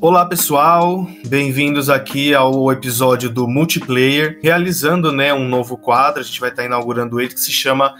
Olá pessoal, bem-vindos aqui ao episódio do Multiplayer, realizando né, um novo quadro, a gente vai estar inaugurando ele que se chama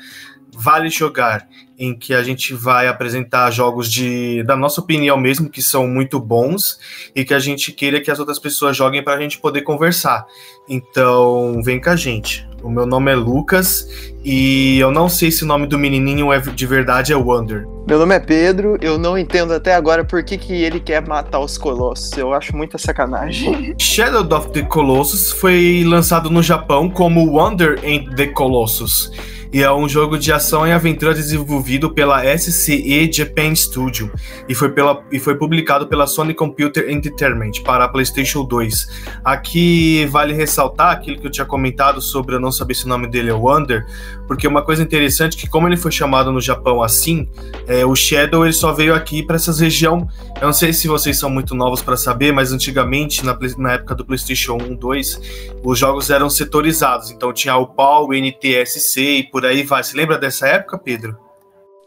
Vale Jogar, em que a gente vai apresentar jogos de da nossa opinião mesmo, que são muito bons e que a gente queira que as outras pessoas joguem para a gente poder conversar. Então, vem com a gente. O meu nome é Lucas e eu não sei se o nome do menininho é de verdade é Wonder. Meu nome é Pedro, eu não entendo até agora por que, que ele quer matar os colossos. Eu acho muita sacanagem. Shadow of the Colossus foi lançado no Japão como Wonder and the Colossus e é um jogo de ação e aventura desenvolvido pela SCE Japan Studio e foi, pela, e foi publicado pela Sony Computer Entertainment para a PlayStation 2. Aqui vale ressaltar aquilo que eu tinha comentado sobre eu não saber se o nome dele é Wonder, porque uma coisa interessante é que como ele foi chamado no Japão assim, é, o Shadow ele só veio aqui para essas região. Eu não sei se vocês são muito novos para saber, mas antigamente na, na época do PlayStation 1, 2, os jogos eram setorizados. Então tinha o PAL, o NTSC e por aí vai. Você lembra dessa época, Pedro?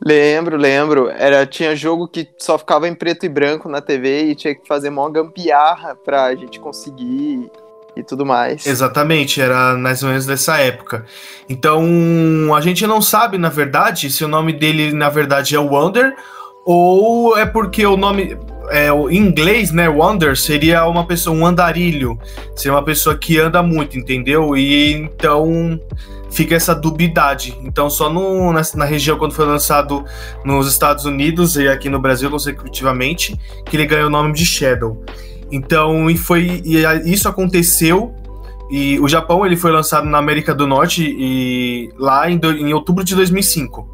Lembro, lembro. Era, tinha jogo que só ficava em preto e branco na TV e tinha que fazer mó gambiarra pra gente conseguir e tudo mais. Exatamente, era mais ou menos dessa época. Então, a gente não sabe, na verdade, se o nome dele, na verdade, é Wonder ou é porque o nome. É, em inglês, né, Wonder seria uma pessoa, um andarilho, seria uma pessoa que anda muito, entendeu? E então fica essa dubidade. Então, só no, na, na, região, quando foi lançado nos Estados Unidos e aqui no Brasil, consecutivamente, que ele ganhou o nome de Shadow. Então, e foi e isso aconteceu. E o Japão ele foi lançado na América do Norte e lá em, do, em outubro de 2005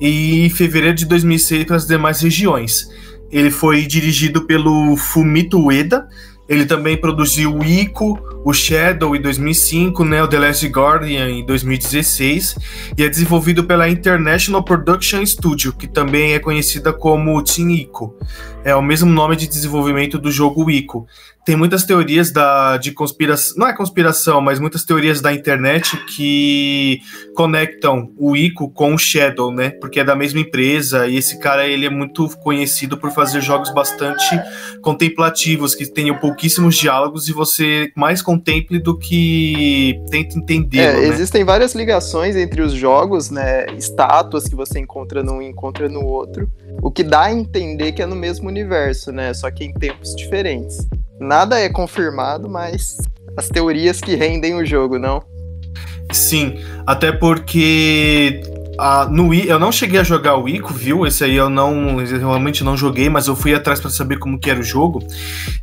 e em fevereiro de 2006 para as demais regiões. Ele foi dirigido pelo Fumito Ueda. Ele também produziu o Ico, o Shadow em 2005, né, o The Last Guardian em 2016, e é desenvolvido pela International Production Studio, que também é conhecida como Team Ico. É o mesmo nome de desenvolvimento do jogo Ico tem muitas teorias da, de conspiração, não é conspiração, mas muitas teorias da internet que conectam o Ico com o Shadow, né? Porque é da mesma empresa e esse cara ele é muito conhecido por fazer jogos bastante contemplativos, que tenham pouquíssimos diálogos e você mais contemple do que tenta entender. É, né? Existem várias ligações entre os jogos, né? Estátuas que você encontra num e encontra no outro, o que dá a entender que é no mesmo universo, né? Só que em tempos diferentes. Nada é confirmado, mas as teorias que rendem o jogo, não? Sim, até porque no I, eu não cheguei a jogar o Ico, viu? Esse aí eu não eu realmente não joguei, mas eu fui atrás para saber como que era o jogo.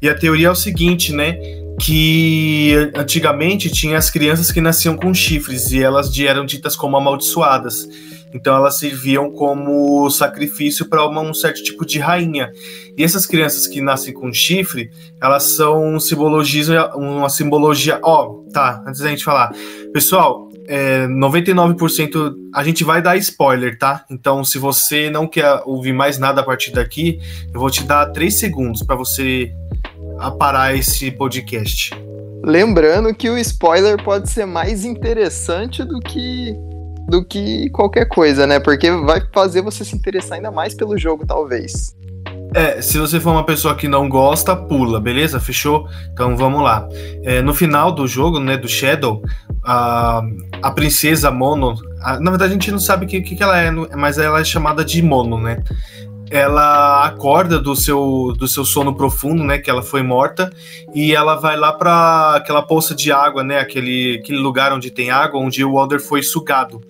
E a teoria é o seguinte, né? Que antigamente tinha as crianças que nasciam com chifres e elas eram ditas como amaldiçoadas. Então elas serviam como sacrifício para um certo tipo de rainha. E essas crianças que nascem com chifre, elas são simbologia, uma simbologia. Ó, oh, tá, antes da gente falar. Pessoal, é, 99% a gente vai dar spoiler, tá? Então, se você não quer ouvir mais nada a partir daqui, eu vou te dar três segundos para você parar esse podcast. Lembrando que o spoiler pode ser mais interessante do que do que qualquer coisa, né? Porque vai fazer você se interessar ainda mais pelo jogo, talvez. É, se você for uma pessoa que não gosta, pula, beleza? Fechou? Então vamos lá. É, no final do jogo, né, do Shadow, a, a princesa Mono, a, na verdade a gente não sabe o que, que, que ela é, mas ela é chamada de Mono, né? Ela acorda do seu, do seu sono profundo, né, que ela foi morta, e ela vai lá para aquela poça de água, né, aquele, aquele lugar onde tem água, onde o Walder foi sugado.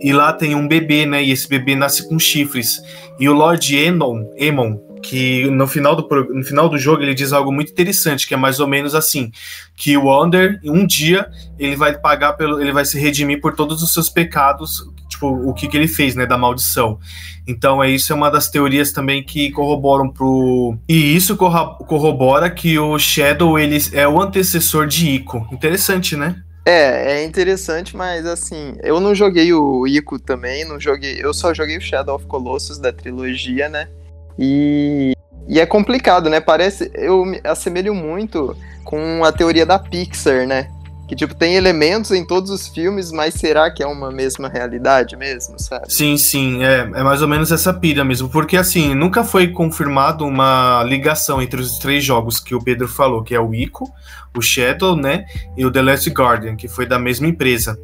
E lá tem um bebê, né, e esse bebê nasce com chifres. E o Lord Enon, Emon, que no final, do, no final do jogo ele diz algo muito interessante, que é mais ou menos assim, que o Wander, um dia, ele vai pagar pelo, ele vai se redimir por todos os seus pecados, tipo, o que, que ele fez, né, da maldição. Então, é isso é uma das teorias também que corroboram pro. E isso corrobora que o Shadow ele é o antecessor de Ico. Interessante, né? É, é interessante, mas assim, eu não joguei o Ico também, não joguei, eu só joguei o Shadow of Colossus da trilogia, né? E, e é complicado, né? Parece, eu me assemelho muito com a teoria da Pixar, né? Que, tipo, tem elementos em todos os filmes, mas será que é uma mesma realidade mesmo, sabe? Sim, sim, é, é mais ou menos essa pilha mesmo. Porque, assim, nunca foi confirmado uma ligação entre os três jogos que o Pedro falou, que é o Ico, o Shadow, né, e o The Last Guardian, que foi da mesma empresa.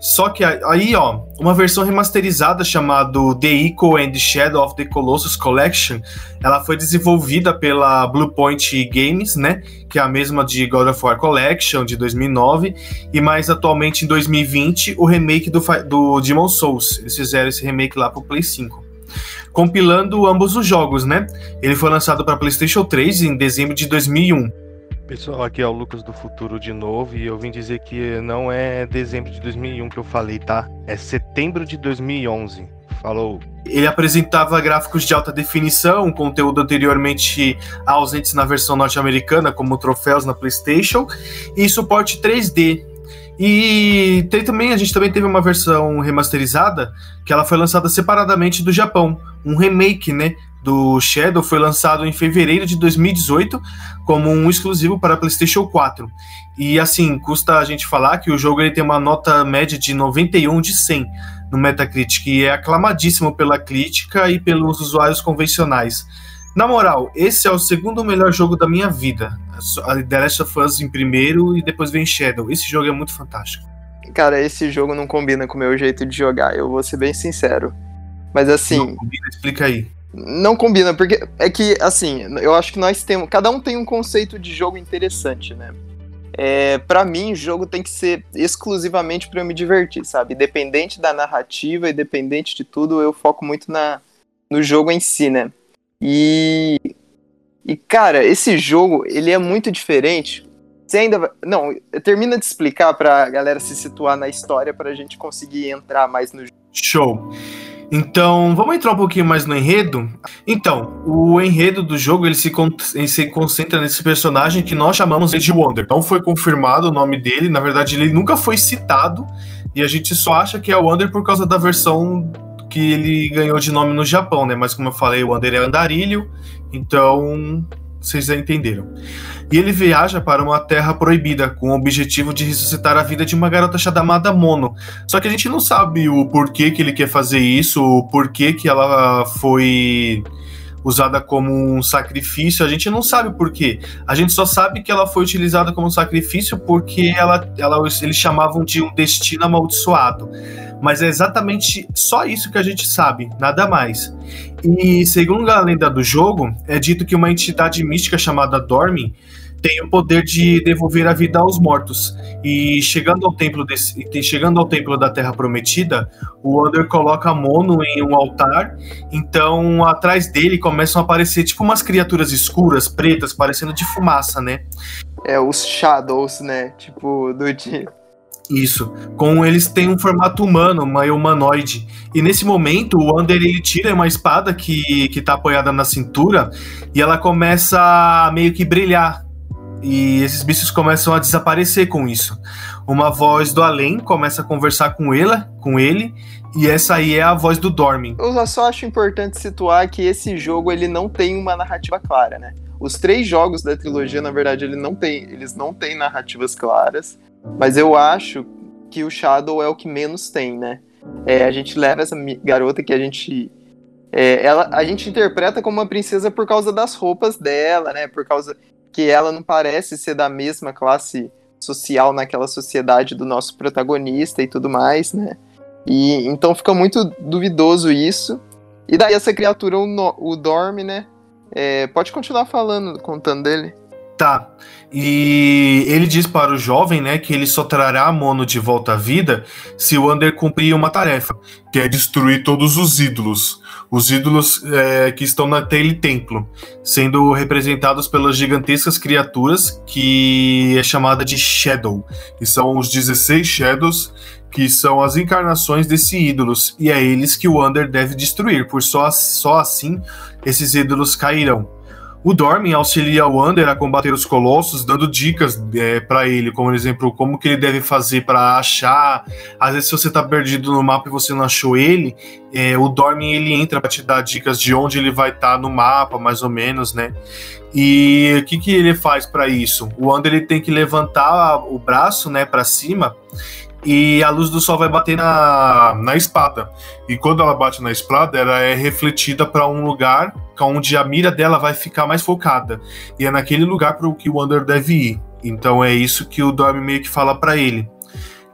Só que aí, ó, uma versão remasterizada chamada The Echo and Shadow of the Colossus Collection, ela foi desenvolvida pela Bluepoint Games, né, que é a mesma de God of War Collection de 2009, e mais atualmente em 2020 o remake do, do Demon Souls. Eles fizeram esse remake lá pro Play 5 compilando ambos os jogos, né? Ele foi lançado para PlayStation 3 em dezembro de 2001. Pessoal, aqui é o Lucas do Futuro de novo e eu vim dizer que não é dezembro de 2001 que eu falei, tá? É setembro de 2011. Falou. Ele apresentava gráficos de alta definição, conteúdo anteriormente ausentes na versão norte-americana, como troféus na PlayStation, e suporte 3D. E tem também, a gente também teve uma versão remasterizada que ela foi lançada separadamente do Japão, um remake, né, do Shadow foi lançado em fevereiro de 2018 como um exclusivo para PlayStation 4. E assim, custa a gente falar que o jogo ele tem uma nota média de 91 de 100 no Metacritic, e é aclamadíssimo pela crítica e pelos usuários convencionais. Na moral, esse é o segundo melhor jogo da minha vida. The Last of Us em primeiro e depois vem Shadow. Esse jogo é muito fantástico. Cara, esse jogo não combina com o meu jeito de jogar, eu vou ser bem sincero. Mas assim. Não combina, explica aí. Não combina, porque é que, assim, eu acho que nós temos. Cada um tem um conceito de jogo interessante, né? É, para mim, jogo tem que ser exclusivamente para eu me divertir, sabe? Independente da narrativa, independente de tudo, eu foco muito na, no jogo em si, né? E. E, cara, esse jogo, ele é muito diferente. Você ainda vai... Não, termina de explicar pra galera se situar na história pra gente conseguir entrar mais no jogo. Show. Então, vamos entrar um pouquinho mais no enredo. Então, o enredo do jogo ele se, con ele se concentra nesse personagem que nós chamamos de Wonder. Não foi confirmado o nome dele, na verdade, ele nunca foi citado e a gente só acha que é o Wonder por causa da versão que ele ganhou de nome no Japão, né? Mas como eu falei, o Wonder é andarilho, então vocês já entenderam. E ele viaja para uma terra proibida, com o objetivo de ressuscitar a vida de uma garota chamada Mono. Só que a gente não sabe o porquê que ele quer fazer isso, o porquê que ela foi usada como um sacrifício, a gente não sabe por quê. A gente só sabe que ela foi utilizada como sacrifício porque ela, ela, eles chamavam de um destino amaldiçoado. Mas é exatamente só isso que a gente sabe, nada mais. E segundo a lenda do jogo, é dito que uma entidade mística chamada Dormin tem o poder de devolver a vida aos mortos. E chegando ao templo desse, chegando ao templo da Terra Prometida, o Wander coloca Mono em um altar. Então, atrás dele começam a aparecer tipo umas criaturas escuras, pretas, parecendo de fumaça, né? É os Shadows, né? Tipo do dia. Isso. Com eles têm um formato humano, uma humanoide. E nesse momento, o Wander ele tira uma espada que, que tá apoiada na cintura e ela começa a meio que brilhar e esses bichos começam a desaparecer com isso. Uma voz do além começa a conversar com ela, com ele, e essa aí é a voz do Dormin. Eu só acho importante situar que esse jogo ele não tem uma narrativa clara, né? Os três jogos da trilogia, na verdade, ele não tem, eles não têm narrativas claras, mas eu acho que o Shadow é o que menos tem, né? É, a gente leva essa garota que a gente é, ela, a gente interpreta como uma princesa por causa das roupas dela, né? Por causa que ela não parece ser da mesma classe social naquela sociedade do nosso protagonista e tudo mais, né? E então fica muito duvidoso isso. E daí essa criatura, o, no, o Dorme, né? É, pode continuar falando, contando dele. Tá. E ele diz para o jovem, né, que ele só trará a Mono de volta à vida se o Under cumprir uma tarefa, que é destruir todos os ídolos. Os ídolos é, que estão naquele templo, sendo representados pelas gigantescas criaturas que é chamada de Shadow, que são os 16 Shadows, que são as encarnações desses ídolos, e é eles que o Under deve destruir, por só, só assim esses ídolos cairão. O Dormin auxilia o Wander a combater os colossos, dando dicas é, para ele, como exemplo, como que ele deve fazer para achar. Às vezes, se você tá perdido no mapa e você não achou ele, é, o Dormin ele entra para te dar dicas de onde ele vai estar tá no mapa, mais ou menos, né? E o que, que ele faz para isso? O Wander ele tem que levantar o braço, né, para cima e a luz do sol vai bater na, na espada. E quando ela bate na espada, ela é refletida para um lugar onde a mira dela vai ficar mais focada. E é naquele lugar para o que o Wander deve ir. Então é isso que o Dorme meio que fala para ele.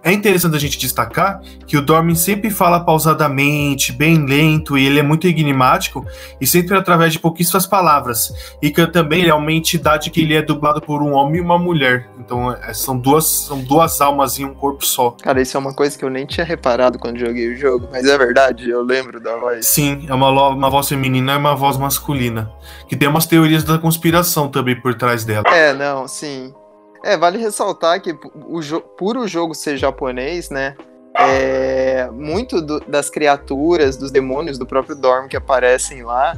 É interessante a gente destacar que o Dormin sempre fala pausadamente, bem lento, e ele é muito enigmático, e sempre através de pouquíssimas palavras. E que também é uma entidade que ele é dublado por um homem e uma mulher. Então é, são, duas, são duas almas em um corpo só. Cara, isso é uma coisa que eu nem tinha reparado quando joguei o jogo, mas é verdade, eu lembro da voz. Sim, é uma, uma voz feminina e uma voz masculina. Que tem umas teorias da conspiração também por trás dela. É, não, sim. É, vale ressaltar que o jo por o jogo ser japonês, né? É, muito do, das criaturas, dos demônios do próprio Dorm que aparecem lá,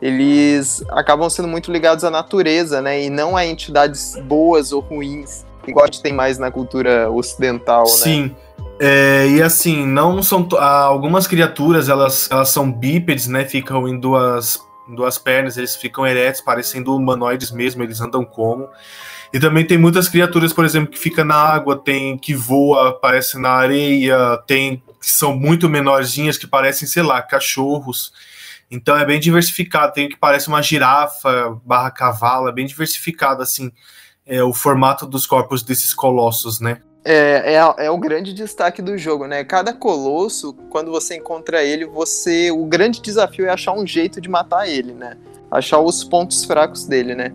eles acabam sendo muito ligados à natureza, né? E não a entidades boas ou ruins, igual a gente tem mais na cultura ocidental, Sim. né? Sim. É, e assim, não são. Algumas criaturas elas, elas são bípedes, né? Ficam em duas, duas pernas, eles ficam eretos, parecendo humanoides mesmo, eles andam como. E também tem muitas criaturas, por exemplo, que fica na água, tem que voa, aparece na areia, tem que são muito menorzinhas, que parecem, sei lá, cachorros. Então é bem diversificado. Tem que parece uma girafa barra cavalo, é bem diversificado, assim, é, o formato dos corpos desses colossos, né? É, é, é, o grande destaque do jogo, né? Cada colosso, quando você encontra ele, você. O grande desafio é achar um jeito de matar ele, né? Achar os pontos fracos dele, né?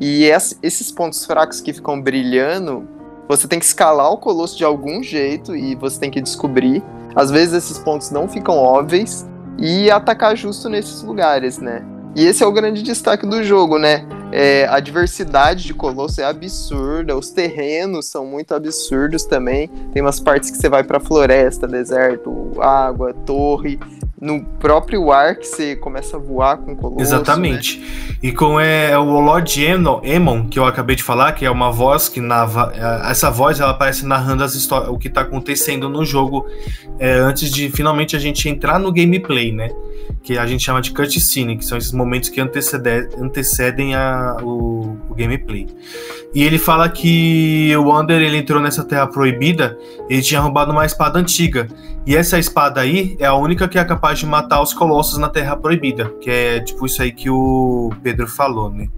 E esses pontos fracos que ficam brilhando, você tem que escalar o colosso de algum jeito e você tem que descobrir. Às vezes esses pontos não ficam óbvios e atacar justo nesses lugares, né? E esse é o grande destaque do jogo, né? É, a diversidade de Colosso é absurda, os terrenos são muito absurdos também. Tem umas partes que você vai para floresta, deserto, água, torre, no próprio ar que você começa a voar com o Colosso. Exatamente. Né? E com é, o Lord Emon, que eu acabei de falar, que é uma voz que na, é, essa voz ela aparece narrando as histórias, o que está acontecendo no jogo é, antes de finalmente a gente entrar no gameplay, né? Que a gente chama de cutscene, que são esses momentos que antecedem, antecedem a, o, o gameplay. E ele fala que o Wander ele entrou nessa terra proibida, ele tinha roubado uma espada antiga. E essa espada aí é a única que é capaz de matar os colossos na Terra Proibida, que é tipo isso aí que o Pedro falou, né?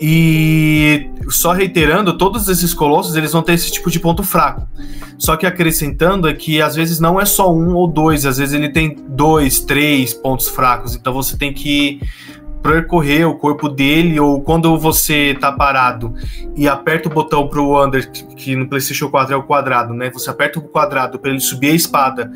E só reiterando, todos esses colossos eles vão ter esse tipo de ponto fraco. Só que acrescentando é que às vezes não é só um ou dois, às vezes ele tem dois, três pontos fracos. Então você tem que percorrer o corpo dele, ou quando você tá parado e aperta o botão pro Under, que no PlayStation 4 é o quadrado, né? Você aperta o quadrado para ele subir a espada.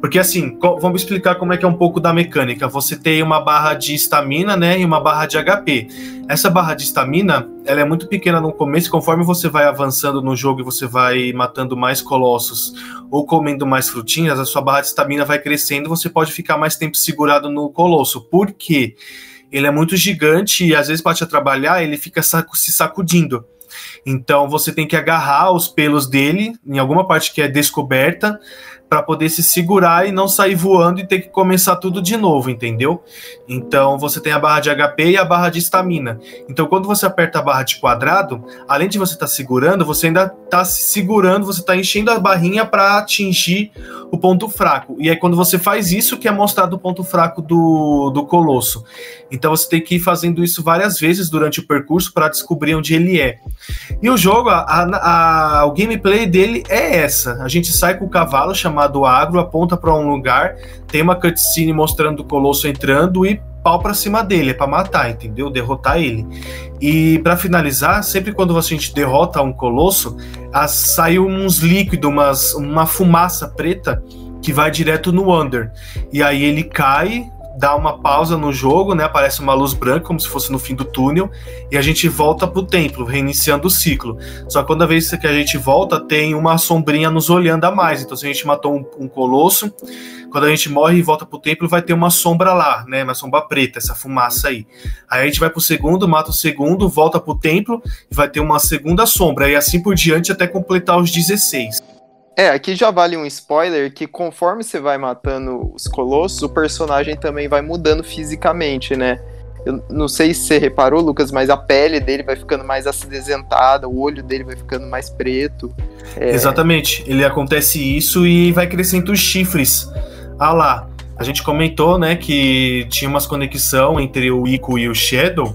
Porque assim, vamos explicar como é que é um pouco da mecânica. Você tem uma barra de estamina, né, e uma barra de HP. Essa barra de estamina, ela é muito pequena no começo, conforme você vai avançando no jogo e você vai matando mais colossos ou comendo mais frutinhas, a sua barra de estamina vai crescendo, você pode ficar mais tempo segurado no colosso. Por quê? ele é muito gigante e às vezes para te trabalhar ele fica saco, se sacudindo. Então você tem que agarrar os pelos dele em alguma parte que é descoberta para poder se segurar e não sair voando e ter que começar tudo de novo, entendeu? Então você tem a barra de HP e a barra de estamina. Então quando você aperta a barra de quadrado, além de você estar tá segurando, você ainda está se segurando, você está enchendo a barrinha para atingir o ponto fraco. E é quando você faz isso que é mostrado o ponto fraco do, do colosso. Então você tem que ir fazendo isso várias vezes durante o percurso para descobrir onde ele é. E o jogo, a, a, a, o gameplay dele é essa. A gente sai com o cavalo chamado Agro, aponta para um lugar, tem uma cutscene mostrando o colosso entrando e pau para cima dele, é para matar, entendeu? Derrotar ele. E para finalizar, sempre quando a gente derrota um colosso, as, sai uns líquidos, umas, uma fumaça preta que vai direto no Under. E aí ele cai, dá uma pausa no jogo, né? Aparece uma luz branca, como se fosse no fim do túnel, e a gente volta pro templo, reiniciando o ciclo. Só que toda vez que a gente volta, tem uma sombrinha nos olhando a mais. Então, se a gente matou um, um colosso, quando a gente morre e volta pro templo, vai ter uma sombra lá, né? Uma sombra preta, essa fumaça aí. Aí a gente vai pro segundo, mata o segundo, volta pro templo e vai ter uma segunda sombra, e assim por diante até completar os 16. É, aqui já vale um spoiler que conforme você vai matando os colossos, o personagem também vai mudando fisicamente, né? Eu não sei se você reparou, Lucas, mas a pele dele vai ficando mais acinzentada, o olho dele vai ficando mais preto. É... Exatamente, ele acontece isso e vai crescendo os chifres. Ah lá, a gente comentou, né, que tinha umas conexão entre o Ico e o Shadow,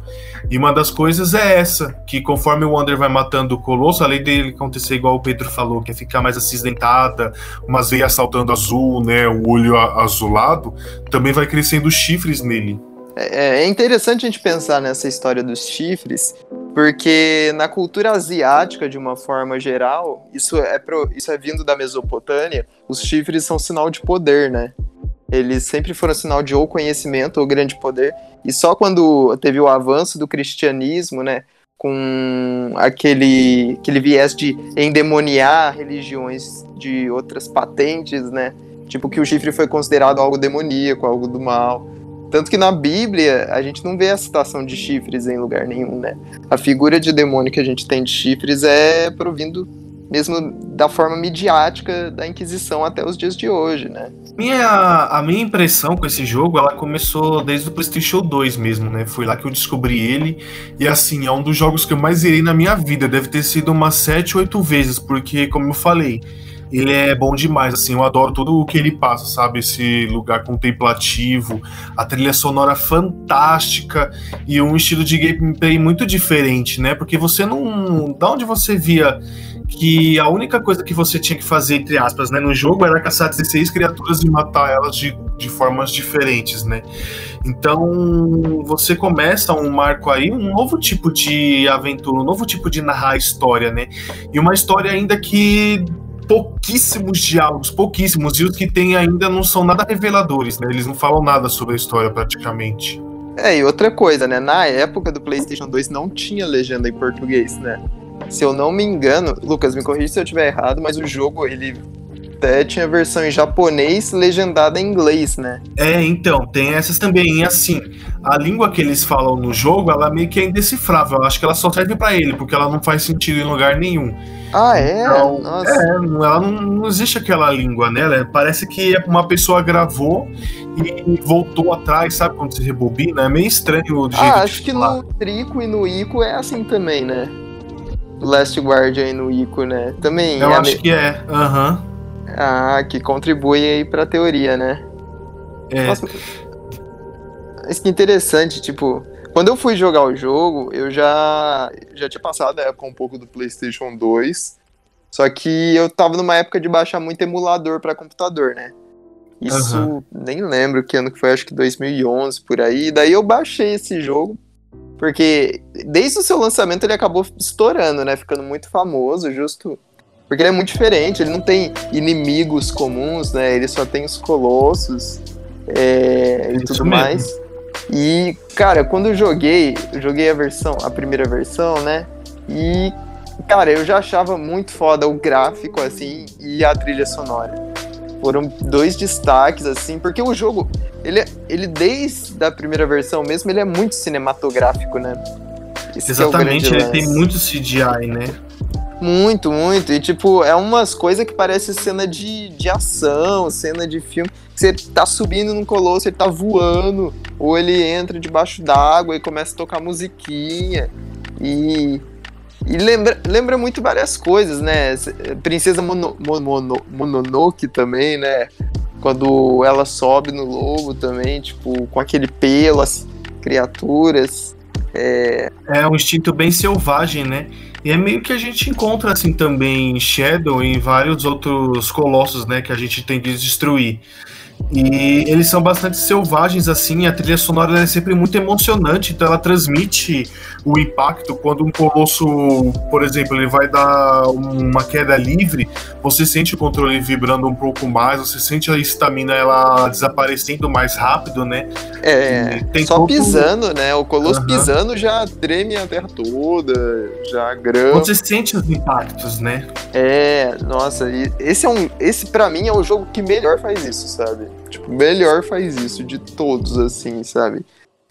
e uma das coisas é essa, que conforme o Wonder vai matando o Colosso, além dele acontecer igual o Pedro falou, que é ficar mais acinzentada, umas veias saltando azul, né, o olho azulado, também vai crescendo chifres nele. É, é interessante a gente pensar nessa história dos chifres, porque na cultura asiática, de uma forma geral, isso é, pro, isso é vindo da Mesopotâmia, os chifres são sinal de poder, né? Eles sempre foram sinal de ou conhecimento ou grande poder. E só quando teve o avanço do cristianismo, né, com aquele, aquele viés de endemoniar religiões de outras patentes, né, tipo que o chifre foi considerado algo demoníaco, algo do mal. Tanto que na Bíblia a gente não vê a citação de chifres em lugar nenhum, né? A figura de demônio que a gente tem de chifres é provindo mesmo da forma midiática da Inquisição até os dias de hoje, né? Minha, a minha impressão com esse jogo, ela começou desde o PlayStation 2 mesmo, né? Foi lá que eu descobri ele. E assim, é um dos jogos que eu mais irei na minha vida. Deve ter sido umas 7, 8 vezes, porque, como eu falei, ele é bom demais, assim, eu adoro tudo o que ele passa, sabe? Esse lugar contemplativo, a trilha sonora fantástica e um estilo de gameplay muito diferente, né? Porque você não. Da onde você via que a única coisa que você tinha que fazer, entre aspas, né, no jogo era caçar 16 criaturas e matar elas de, de formas diferentes, né? Então você começa um marco aí, um novo tipo de aventura, um novo tipo de narrar história, né? E uma história ainda que pouquíssimos diálogos, pouquíssimos, e os que tem ainda não são nada reveladores, né? Eles não falam nada sobre a história praticamente. É, e outra coisa, né? Na época do PlayStation 2 não tinha legenda em português, né? Se eu não me engano, Lucas, me corrija se eu estiver errado, mas o jogo ele até tinha versão em japonês legendada em inglês, né? É, então, tem essas também. E assim, a língua que eles falam no jogo, ela meio que é indecifrável. Eu acho que ela só serve para ele, porque ela não faz sentido em lugar nenhum. Ah, é? Então, Nossa. É, ela não, não, existe aquela língua, né? Parece que uma pessoa gravou e voltou atrás, sabe quando se rebobina? É meio estranho o jeito Ah, acho que falar. no Trico e no Ico é assim também, né? Last Guardian no Ico, né? Também. Eu é acho me... que é, aham. Uhum. Ah, que contribui aí pra teoria, né? É. Nossa, isso que interessante, tipo, quando eu fui jogar o jogo, eu já, já tinha passado a época um pouco do PlayStation 2. Só que eu tava numa época de baixar muito emulador para computador, né? Isso, uhum. nem lembro que ano que foi, acho que 2011 por aí. Daí eu baixei esse jogo, porque desde o seu lançamento ele acabou estourando, né? Ficando muito famoso, justo porque ele é muito diferente, ele não tem inimigos comuns, né? Ele só tem os colossos é, e tudo mesmo. mais. E, cara, quando eu joguei, eu joguei a versão, a primeira versão, né? E, cara, eu já achava muito foda o gráfico, assim, e a trilha sonora. Foram dois destaques, assim, porque o jogo, ele, ele desde a primeira versão mesmo, ele é muito cinematográfico, né? Esse é Exatamente, é ele tem muito CGI, né? Muito, muito. E, tipo, é umas coisas que parece cena de, de ação, cena de filme. Você tá subindo num colosso, ele tá voando, ou ele entra debaixo d'água e começa a tocar musiquinha. E, e lembra, lembra muito várias coisas, né? Princesa Mono, Mono, Mononoke também, né? Quando ela sobe no lobo também, tipo, com aquele pelo, as criaturas. É... é um instinto bem selvagem, né? E é meio que a gente encontra assim também em Shadow e em vários outros colossos, né, que a gente tem que destruir. E eles são bastante selvagens, assim, a trilha sonora é sempre muito emocionante, então ela transmite o impacto. Quando um colosso, por exemplo, ele vai dar uma queda livre, você sente o controle vibrando um pouco mais, você sente a estamina ela desaparecendo mais rápido, né? É, só pouco... pisando, né? O colosso uhum. pisando já treme a terra toda, já grama. Você sente os impactos, né? É, nossa, esse é um. Esse para mim é o jogo que melhor faz isso, sabe? Tipo, melhor faz isso de todos, assim, sabe?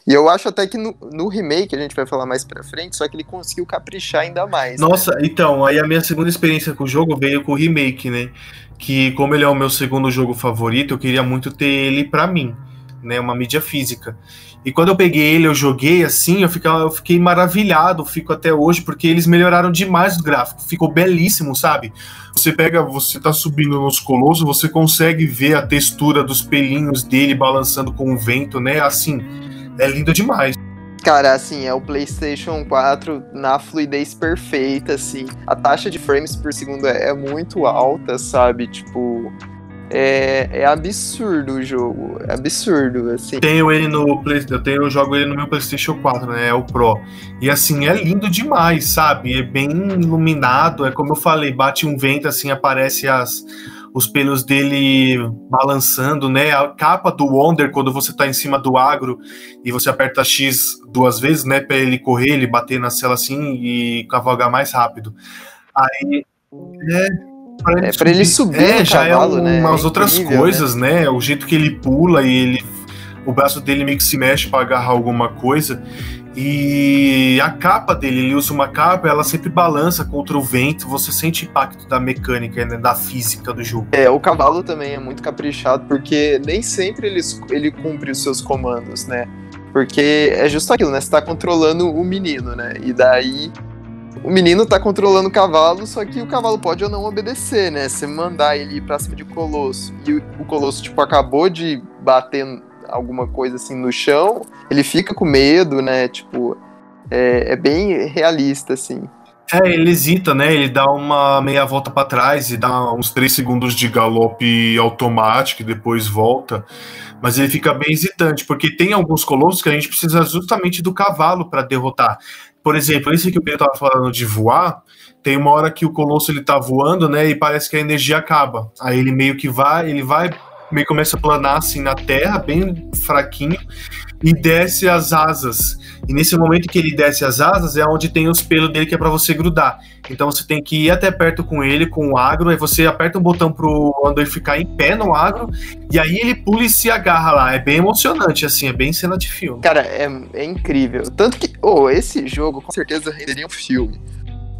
E eu acho até que no, no, remake, a gente vai falar mais pra frente, só que ele conseguiu caprichar ainda mais. Né? Nossa, né? então, aí a minha segunda experiência com o jogo veio com o remake, né? Que como ele é o meu segundo jogo favorito, eu queria muito ter ele pra mim, né? Uma mídia física. E quando eu peguei ele, eu joguei assim, eu, fiquei, eu fiquei maravilhado, fico até hoje, porque eles melhoraram demais o gráfico, ficou belíssimo, sabe? Você pega, você tá subindo nos colossos, você consegue ver a textura dos pelinhos dele balançando com o vento, né? Assim, é lindo demais. Cara, assim, é o PlayStation 4 na fluidez perfeita, assim. A taxa de frames por segundo é, é muito alta, sabe? Tipo, é, é absurdo o jogo. É absurdo, assim. Tenho ele no eu tenho, eu jogo ele no meu PlayStation 4, né? É o Pro. E assim, é lindo demais, sabe? É bem iluminado, é como eu falei, bate um vento assim, aparece as os pelos dele balançando, né? A capa do Wonder, quando você tá em cima do agro e você aperta X duas vezes, né? Pra ele correr, ele bater na cela assim e cavalgar mais rápido. Aí. É, Pra ele, é, pra ele subir é, já é cavalo, é um, né? umas é outras incrível, coisas, né? né? O jeito que ele pula e ele o braço dele meio que se mexe para agarrar alguma coisa. E a capa dele, ele usa uma capa, ela sempre balança contra o vento, você sente impacto da mecânica, né, da física do jogo. É, o cavalo também é muito caprichado, porque nem sempre ele, ele cumpre os seus comandos, né? Porque é justo aquilo, né? Você tá controlando o menino, né? E daí o menino tá controlando o cavalo, só que o cavalo pode ou não obedecer, né? Se mandar ele ir pra cima de Colosso e o Colosso, tipo, acabou de bater alguma coisa assim no chão, ele fica com medo, né? Tipo, é, é bem realista, assim. É, ele hesita, né? Ele dá uma meia volta para trás e dá uns três segundos de galope automático e depois volta. Mas ele fica bem hesitante, porque tem alguns colossos que a gente precisa justamente do cavalo para derrotar por exemplo, esse que o Pedro estava falando de voar, tem uma hora que o Colosso ele tá voando, né, e parece que a energia acaba. Aí ele meio que vai, ele vai, meio que começa a planar assim na terra, bem fraquinho, e desce as asas. E nesse momento que ele desce as asas é onde tem os pelos dele que é para você grudar. Então você tem que ir até perto com ele, com o agro, aí você aperta um botão pro Andor ficar em pé no agro, e aí ele pula e se agarra lá. É bem emocionante, assim, é bem cena de filme. Cara, é, é incrível. Tanto que, oh, esse jogo com certeza renderia um filme.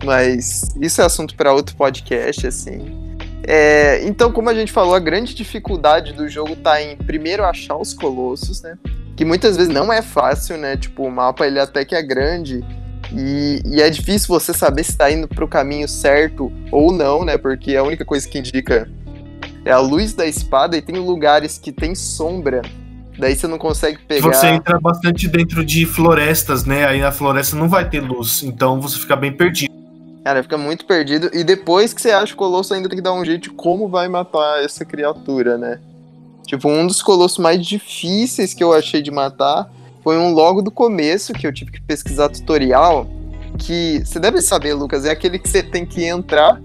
Mas isso é assunto para outro podcast, assim. É, então, como a gente falou, a grande dificuldade do jogo tá em primeiro achar os colossos, né? Que muitas vezes não é fácil, né? Tipo, o mapa ele até que é grande e, e é difícil você saber se está indo para o caminho certo ou não, né? Porque a única coisa que indica é a luz da espada e tem lugares que tem sombra. Daí você não consegue pegar. Você entra bastante dentro de florestas, né? Aí na floresta não vai ter luz, então você fica bem perdido. Cara, fica muito perdido. E depois que você acha o Colosso, ainda tem que dar um jeito de como vai matar essa criatura, né? Tipo, um dos colossos mais difíceis que eu achei de matar foi um logo do começo, que eu tive que pesquisar tutorial, que você deve saber, Lucas, é aquele que você tem que entrar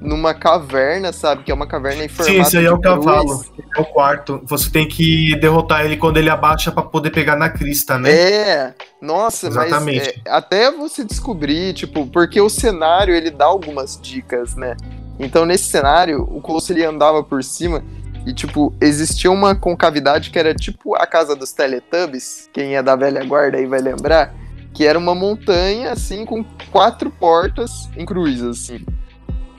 numa caverna, sabe? Que é uma caverna em formato Sim, esse aí é o cavalo. É o quarto. Você tem que derrotar ele quando ele abaixa para poder pegar na crista, né? É. Nossa, Exatamente. mas é, até você descobrir, tipo, porque o cenário ele dá algumas dicas, né? Então nesse cenário, o Colosso ele andava por cima e, tipo, existia uma concavidade que era tipo a casa dos Teletubbies, quem é da velha guarda aí vai lembrar, que era uma montanha, assim, com quatro portas em cruz, assim.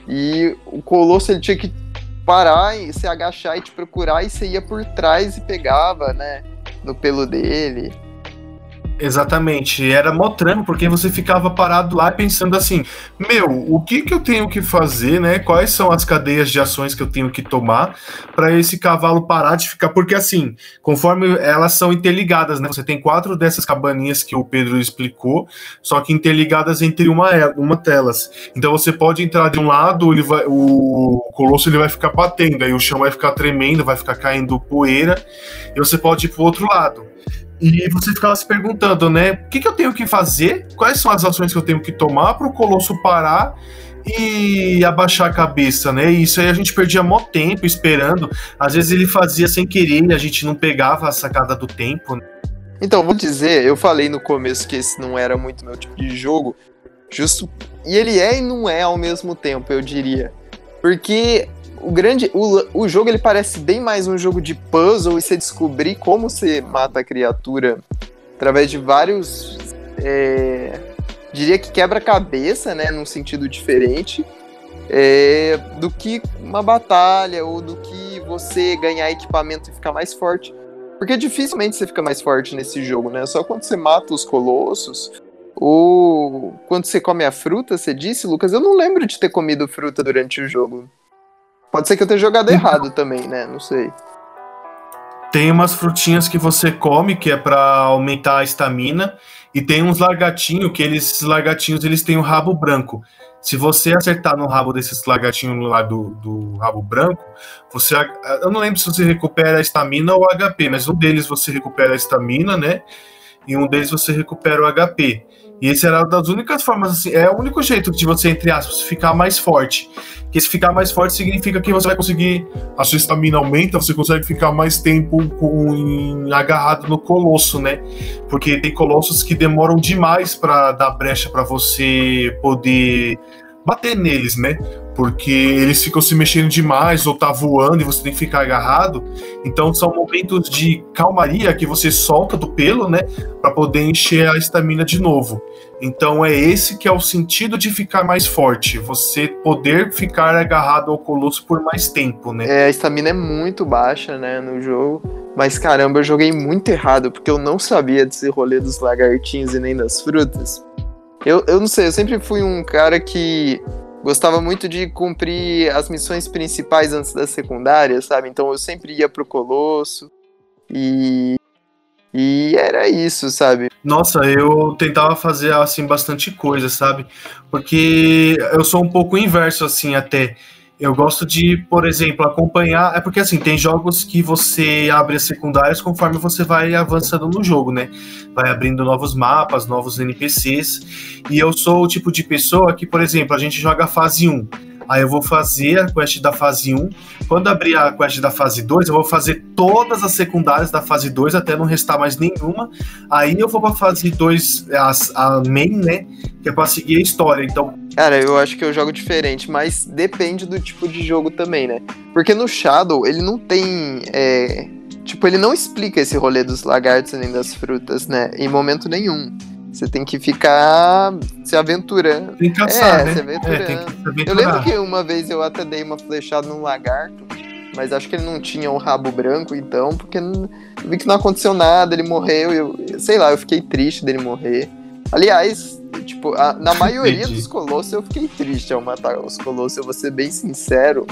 E o Colosso, ele tinha que parar e se agachar e te procurar, e você ia por trás e pegava, né, no pelo dele. Exatamente, era mó trampo, porque você ficava parado lá pensando assim: meu, o que que eu tenho que fazer, né? Quais são as cadeias de ações que eu tenho que tomar para esse cavalo parar de ficar? Porque assim, conforme elas são interligadas, né? Você tem quatro dessas cabaninhas que o Pedro explicou, só que interligadas entre uma, uma telas. Então você pode entrar de um lado, ele vai, o colosso ele vai ficar batendo, aí o chão vai ficar tremendo, vai ficar caindo poeira, e você pode ir pro outro lado. E você ficava se perguntando, né? O que, que eu tenho que fazer? Quais são as ações que eu tenho que tomar para o Colosso parar e abaixar a cabeça, né? E isso aí a gente perdia mó tempo esperando. Às vezes ele fazia sem querer e a gente não pegava a sacada do tempo. Né? Então, vou dizer, eu falei no começo que esse não era muito meu tipo de jogo, justo. E ele é e não é ao mesmo tempo, eu diria. Porque o grande. O, o jogo ele parece bem mais um jogo de puzzle e você descobrir como você mata a criatura através de vários. É, diria que quebra-cabeça, né? Num sentido diferente. É, do que uma batalha ou do que você ganhar equipamento e ficar mais forte. Porque dificilmente você fica mais forte nesse jogo, né? Só quando você mata os colossos ou quando você come a fruta, você disse, Lucas? Eu não lembro de ter comido fruta durante o jogo. Pode ser que eu tenha jogado então, errado também, né? Não sei. Tem umas frutinhas que você come que é para aumentar a estamina e tem uns largatinhos que eles esses largatinhos eles têm o um rabo branco. Se você acertar no rabo desses largatinhos lá do, do rabo branco, você eu não lembro se você recupera a estamina ou o HP, mas um deles você recupera a estamina, né? E um deles você recupera o HP. E esse era das únicas formas, assim, é o único jeito de você, entre aspas, ficar mais forte. Que se ficar mais forte significa que você vai conseguir, a sua estamina aumenta, você consegue ficar mais tempo com, agarrado no colosso, né? Porque tem colossos que demoram demais para dar brecha para você poder bater neles, né? Porque eles ficam se mexendo demais ou tá voando e você tem que ficar agarrado. Então são momentos de calmaria que você solta do pelo, né, para poder encher a estamina de novo. Então é esse que é o sentido de ficar mais forte, você poder ficar agarrado ao colosso por mais tempo, né? É, a estamina é muito baixa, né, no jogo. Mas caramba, eu joguei muito errado, porque eu não sabia desse rolê dos lagartinhos e nem das frutas. Eu, eu não sei, eu sempre fui um cara que gostava muito de cumprir as missões principais antes da secundária, sabe? Então eu sempre ia pro Colosso e. E era isso, sabe? Nossa, eu tentava fazer assim bastante coisa, sabe? Porque eu sou um pouco inverso assim até. Eu gosto de, por exemplo, acompanhar. É porque assim, tem jogos que você abre as secundárias conforme você vai avançando no jogo, né? Vai abrindo novos mapas, novos NPCs. E eu sou o tipo de pessoa que, por exemplo, a gente joga fase 1. Aí eu vou fazer a quest da fase 1. Quando abrir a quest da fase 2, eu vou fazer todas as secundárias da fase 2 até não restar mais nenhuma. Aí eu vou pra fase 2, a, a main, né? Que é pra seguir a história. Então, Cara, eu acho que eu jogo diferente, mas depende do tipo de jogo também, né? Porque no Shadow, ele não tem. É... Tipo, ele não explica esse rolê dos lagartos nem das frutas, né? Em momento nenhum. Você tem que ficar se aventurando. Tem que caçar, é, né? se aventurando. É, tem que se eu lembro que uma vez eu até dei uma flechada num lagarto, mas acho que ele não tinha um rabo branco, então, porque não, eu vi que não aconteceu nada, ele morreu, eu, sei lá, eu fiquei triste dele morrer. Aliás, Tipo, a, na maioria dos colossos eu fiquei triste ao matar os colossos, eu vou ser bem sincero.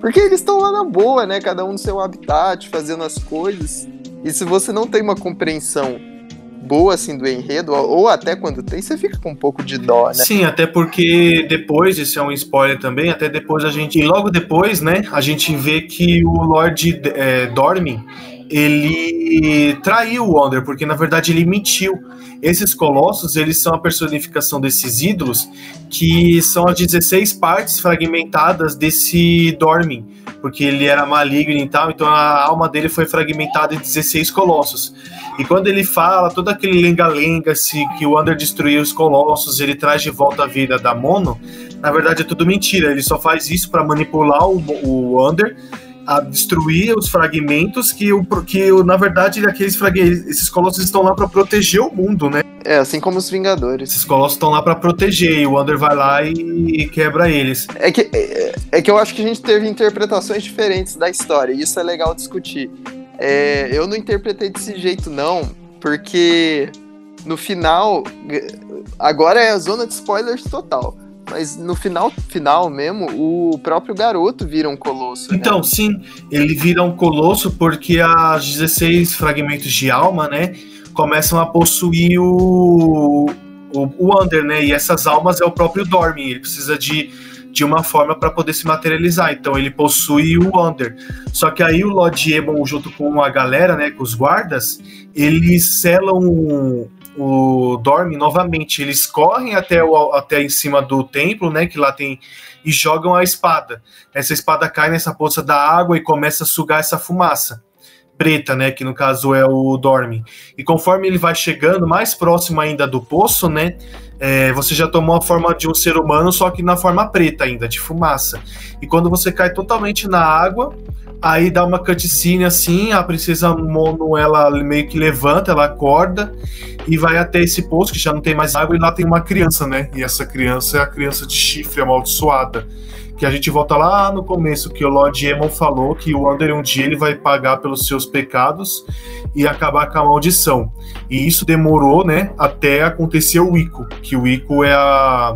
Porque eles estão lá na boa, né? Cada um no seu habitat, fazendo as coisas. E se você não tem uma compreensão boa assim do enredo, ou até quando tem, você fica com um pouco de dó, né? Sim, até porque depois, isso é um spoiler também, até depois a gente, logo depois, né, a gente vê que o Lord é, Dormin, ele traiu o Wonder, porque na verdade ele mentiu. Esses colossos, eles são a personificação desses ídolos, que são as 16 partes fragmentadas desse Dormin, porque ele era maligno e tal, então a alma dele foi fragmentada em 16 colossos. E quando ele fala todo aquele lenga-lenga se que o Under destruiu os colossos, ele traz de volta a vida da Mono, na verdade é tudo mentira. Ele só faz isso para manipular o, o Under a destruir os fragmentos que, o, que na verdade, aqueles fragmentos, esses colossos estão lá para proteger o mundo, né? É, assim como os Vingadores. Esses colossos estão lá para proteger, e o Wander vai lá e quebra eles. É que, é, é, que eu acho que a gente teve interpretações diferentes da história, e isso é legal discutir. É, eu não interpretei desse jeito, não, porque no final, agora é a zona de spoilers total. Mas no final, final mesmo, o próprio garoto vira um colosso. Né? Então, né? sim, ele vira um colosso porque as 16 fragmentos de alma, né, começam a possuir o, o, o né? E essas almas é o próprio Dormin. Ele precisa de, de uma forma para poder se materializar. Então ele possui o Under. Só que aí o Lord Ebon, junto com a galera, né, com os guardas, eles selam o Dorme novamente. Eles correm até, o, até em cima do templo, né? Que lá tem. E jogam a espada. Essa espada cai nessa poça da água e começa a sugar essa fumaça preta, né? Que no caso é o Dorme. E conforme ele vai chegando mais próximo ainda do poço, né? É, você já tomou a forma de um ser humano, só que na forma preta ainda, de fumaça. E quando você cai totalmente na água, Aí dá uma cutscene assim, a princesa Mono ela meio que levanta, ela acorda e vai até esse poço que já não tem mais água e lá tem uma criança, né? E essa criança é a criança de chifre amaldiçoada. Que a gente volta lá no começo que o Lord Emon falou que o Wander um dia ele vai pagar pelos seus pecados e acabar com a maldição. E isso demorou, né, até acontecer o Ico, que o Ico é a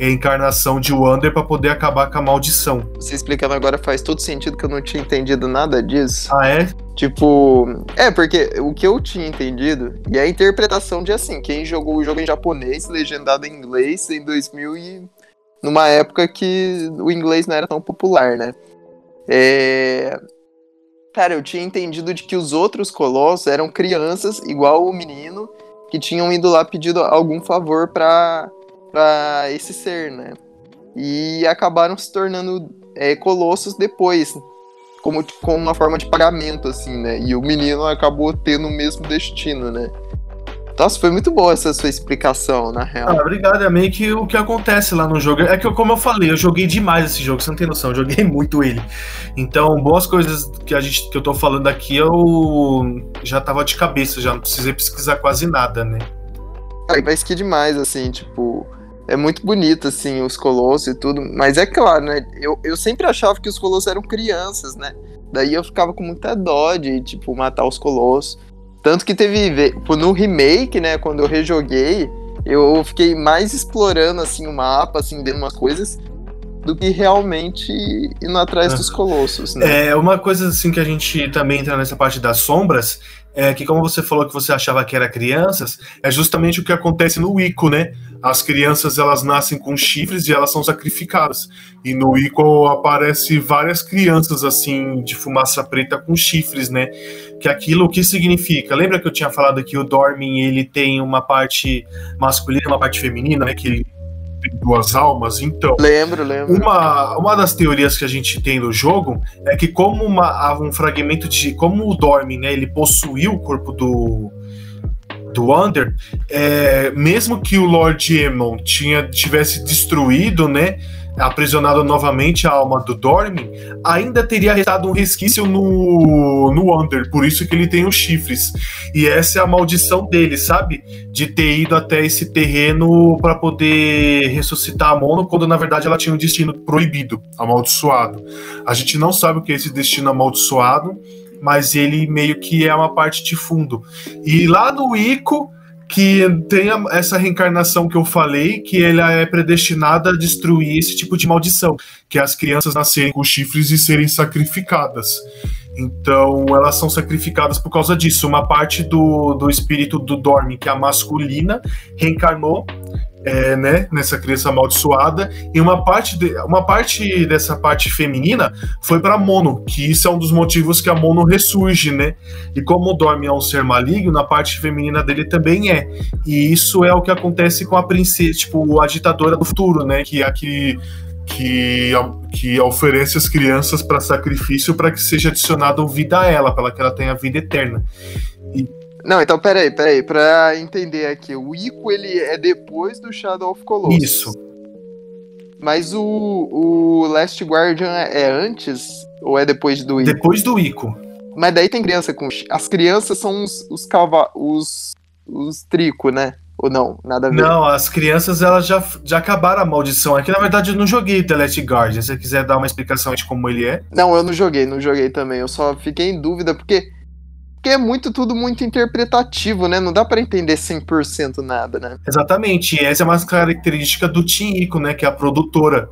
a encarnação de Wander para poder acabar com a maldição. Você explicando agora faz todo sentido que eu não tinha entendido nada disso. Ah, é? Tipo, é, porque o que eu tinha entendido, e a interpretação de assim, quem jogou o jogo em japonês, legendado em inglês, em 2000 e numa época que o inglês não era tão popular, né? É... Cara, eu tinha entendido de que os outros colossos eram crianças, igual o menino, que tinham ido lá pedido algum favor para para esse ser, né? E acabaram se tornando é, colossos depois, como, como uma forma de pagamento, assim, né? E o menino acabou tendo o mesmo destino, né? Nossa, foi muito boa essa sua explicação, na real. Ah, obrigado. É meio que o que acontece lá no jogo. É que, como eu falei, eu joguei demais esse jogo, você não tem noção, eu joguei muito ele. Então, boas coisas que, a gente, que eu tô falando aqui, eu já tava de cabeça, já não precisei pesquisar quase nada, né? Cara, mas que demais, assim, tipo é muito bonito, assim, os colossos e tudo. Mas é claro, né? Eu, eu sempre achava que os colossos eram crianças, né? Daí eu ficava com muita dó de, tipo, matar os colossos. Tanto que teve. No remake, né? Quando eu rejoguei, eu fiquei mais explorando, assim, o mapa, assim, vendo umas coisas do que realmente indo atrás dos colossos, né? É, uma coisa assim que a gente também entra nessa parte das sombras é que como você falou que você achava que era crianças, é justamente o que acontece no Ico, né? As crianças elas nascem com chifres e elas são sacrificadas. E no Ico aparece várias crianças assim de fumaça preta com chifres, né? Que aquilo o que significa? Lembra que eu tinha falado que o Dormin ele tem uma parte masculina, uma parte feminina, né? Que ele tem duas almas, então. Lembro, lembro. Uma, uma das teorias que a gente tem no jogo é que, como uma, um fragmento de. Como o Dorme, né? Ele possuiu o corpo do. Do Under, é, mesmo que o Lord Emon tinha, tivesse destruído, né? Aprisionado novamente a alma do Dormin, ainda teria restado um resquício no, no Under, por isso que ele tem os chifres. E essa é a maldição dele, sabe? De ter ido até esse terreno para poder ressuscitar a Mono, quando na verdade ela tinha um destino proibido, amaldiçoado. A gente não sabe o que é esse destino amaldiçoado, mas ele meio que é uma parte de fundo. E lá no Ico que tem essa reencarnação que eu falei, que ela é predestinada a destruir esse tipo de maldição, que é as crianças nascerem com chifres e serem sacrificadas. Então, elas são sacrificadas por causa disso. Uma parte do, do espírito do Dorme, que é a masculina, reencarnou é, né, nessa criança amaldiçoada, e uma parte, de, uma parte dessa parte feminina foi para Mono, que isso é um dos motivos que a Mono ressurge, né? E como o Dorme é um ser maligno, a parte feminina dele também é. E isso é o que acontece com a princesa, tipo, a ditadora do futuro, né? Que é a que que, que oferece as crianças para sacrifício para que seja adicionada vida a ela, para que ela tenha vida eterna. E, não, então peraí, peraí, pra entender aqui, o Ico ele é depois do Shadow of Colossus. Isso. Mas o, o Last Guardian é antes ou é depois do Ico? Depois do Ico. Mas daí tem criança com. As crianças são os, os, calva, os, os trico, né? Ou não? Nada a ver. Não, as crianças elas já, já acabaram a maldição. Aqui, na verdade, eu não joguei The Last Guardian. Se você quiser dar uma explicação de como ele é. Não, eu não joguei, não joguei também. Eu só fiquei em dúvida porque Porque é muito tudo muito interpretativo, né? Não dá para entender 100% nada, né? Exatamente. E essa é uma característica do Team Ico, né? Que é a produtora.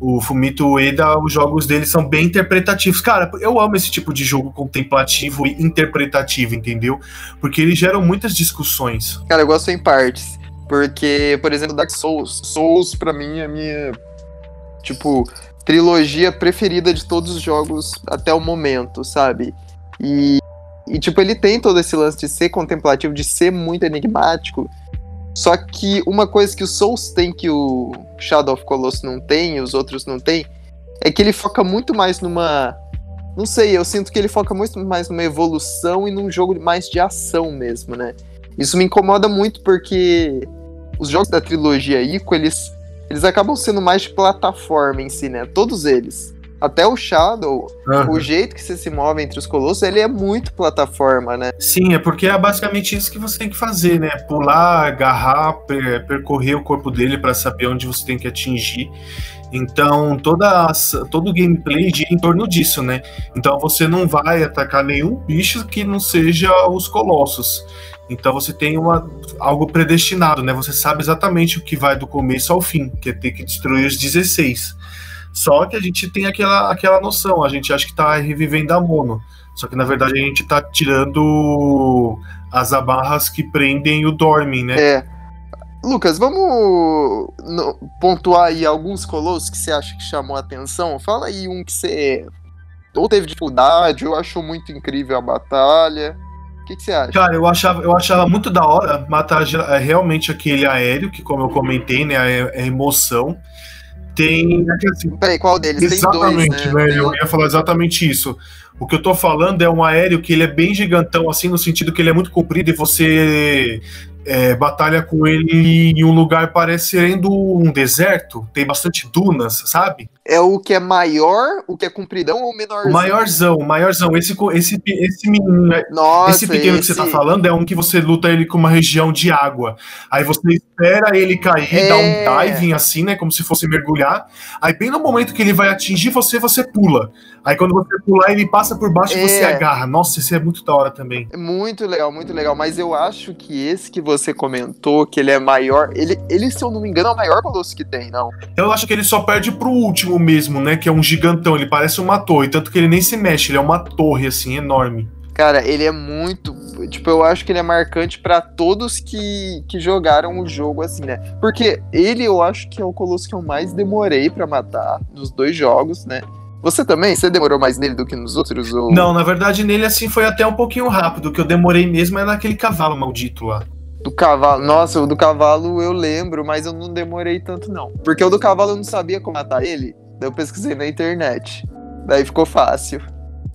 O Fumito Ueda, os jogos dele são bem interpretativos. Cara, eu amo esse tipo de jogo contemplativo e interpretativo, entendeu? Porque eles geram muitas discussões. Cara, eu gosto em partes. Porque, por exemplo, Dark Souls. Souls, pra mim, é a minha. Tipo, trilogia preferida de todos os jogos até o momento, sabe? E, e, tipo, ele tem todo esse lance de ser contemplativo, de ser muito enigmático. Só que uma coisa que o Souls tem que o Shadow of Colossus não tem, e os outros não tem, é que ele foca muito mais numa. Não sei, eu sinto que ele foca muito mais numa evolução e num jogo mais de ação mesmo, né? Isso me incomoda muito porque os jogos da trilogia Ico, eles eles acabam sendo mais de plataforma em si, né? Todos eles. Até o Shadow, uhum. o jeito que você se move entre os colossos, ele é muito plataforma, né? Sim, é porque é basicamente isso que você tem que fazer, né? Pular, agarrar, per percorrer o corpo dele para saber onde você tem que atingir. Então, toda todo o gameplay gira em torno disso, né? Então, você não vai atacar nenhum bicho que não seja os colossos. Então você tem uma, algo predestinado, né? Você sabe exatamente o que vai do começo ao fim, que é ter que destruir os 16. Só que a gente tem aquela, aquela noção, a gente acha que tá revivendo a mono. Só que na verdade a gente tá tirando as abarras que prendem o Dormin, né? É. Lucas, vamos pontuar aí alguns colossos que você acha que chamou a atenção? Fala aí um que você ou teve dificuldade, ou achou muito incrível a batalha que, que você acha? Cara, eu achava, eu achava muito da hora matar é, realmente aquele aéreo, que como eu comentei, né, é, é emoção. Tem. Assim, Peraí, qual deles? Exatamente, Tem dois, né? velho. Eu ia falar exatamente isso. O que eu tô falando é um aéreo que ele é bem gigantão, assim, no sentido que ele é muito comprido e você é, batalha com ele em um lugar parecendo um deserto, tem bastante dunas, sabe? É o que é maior, o que é compridão ou menorzão? O maiorzão, o maiorzão. Esse, esse, esse menino, é, Nossa, esse pequeno esse... que você tá falando é um que você luta ele com uma região de água. Aí você espera ele cair, é... dá um é. diving assim, né? Como se fosse mergulhar. Aí bem no momento que ele vai atingir você, você pula. Aí quando você pular, ele passa por baixo é... e você agarra. Nossa, esse é muito da hora também. Muito legal, muito legal. Mas eu acho que esse que você comentou, que ele é maior, ele, ele se eu não me engano, é o maior colosso que tem, não? Eu acho que ele só perde pro último mesmo, né? Que é um gigantão. Ele parece uma torre, tanto que ele nem se mexe. Ele é uma torre, assim, enorme. Cara, ele é muito. Tipo, eu acho que ele é marcante para todos que, que jogaram o jogo assim, né? Porque ele eu acho que é o colosso que eu mais demorei para matar nos dois jogos, né? Você também? Você demorou mais nele do que nos outros? Ou... Não, na verdade, nele assim foi até um pouquinho rápido. O que eu demorei mesmo é naquele cavalo maldito lá. Do cavalo. Nossa, o do cavalo eu lembro, mas eu não demorei tanto, não. Porque o do cavalo eu não sabia como matar ele. Daí eu pesquisei na internet. Daí ficou fácil.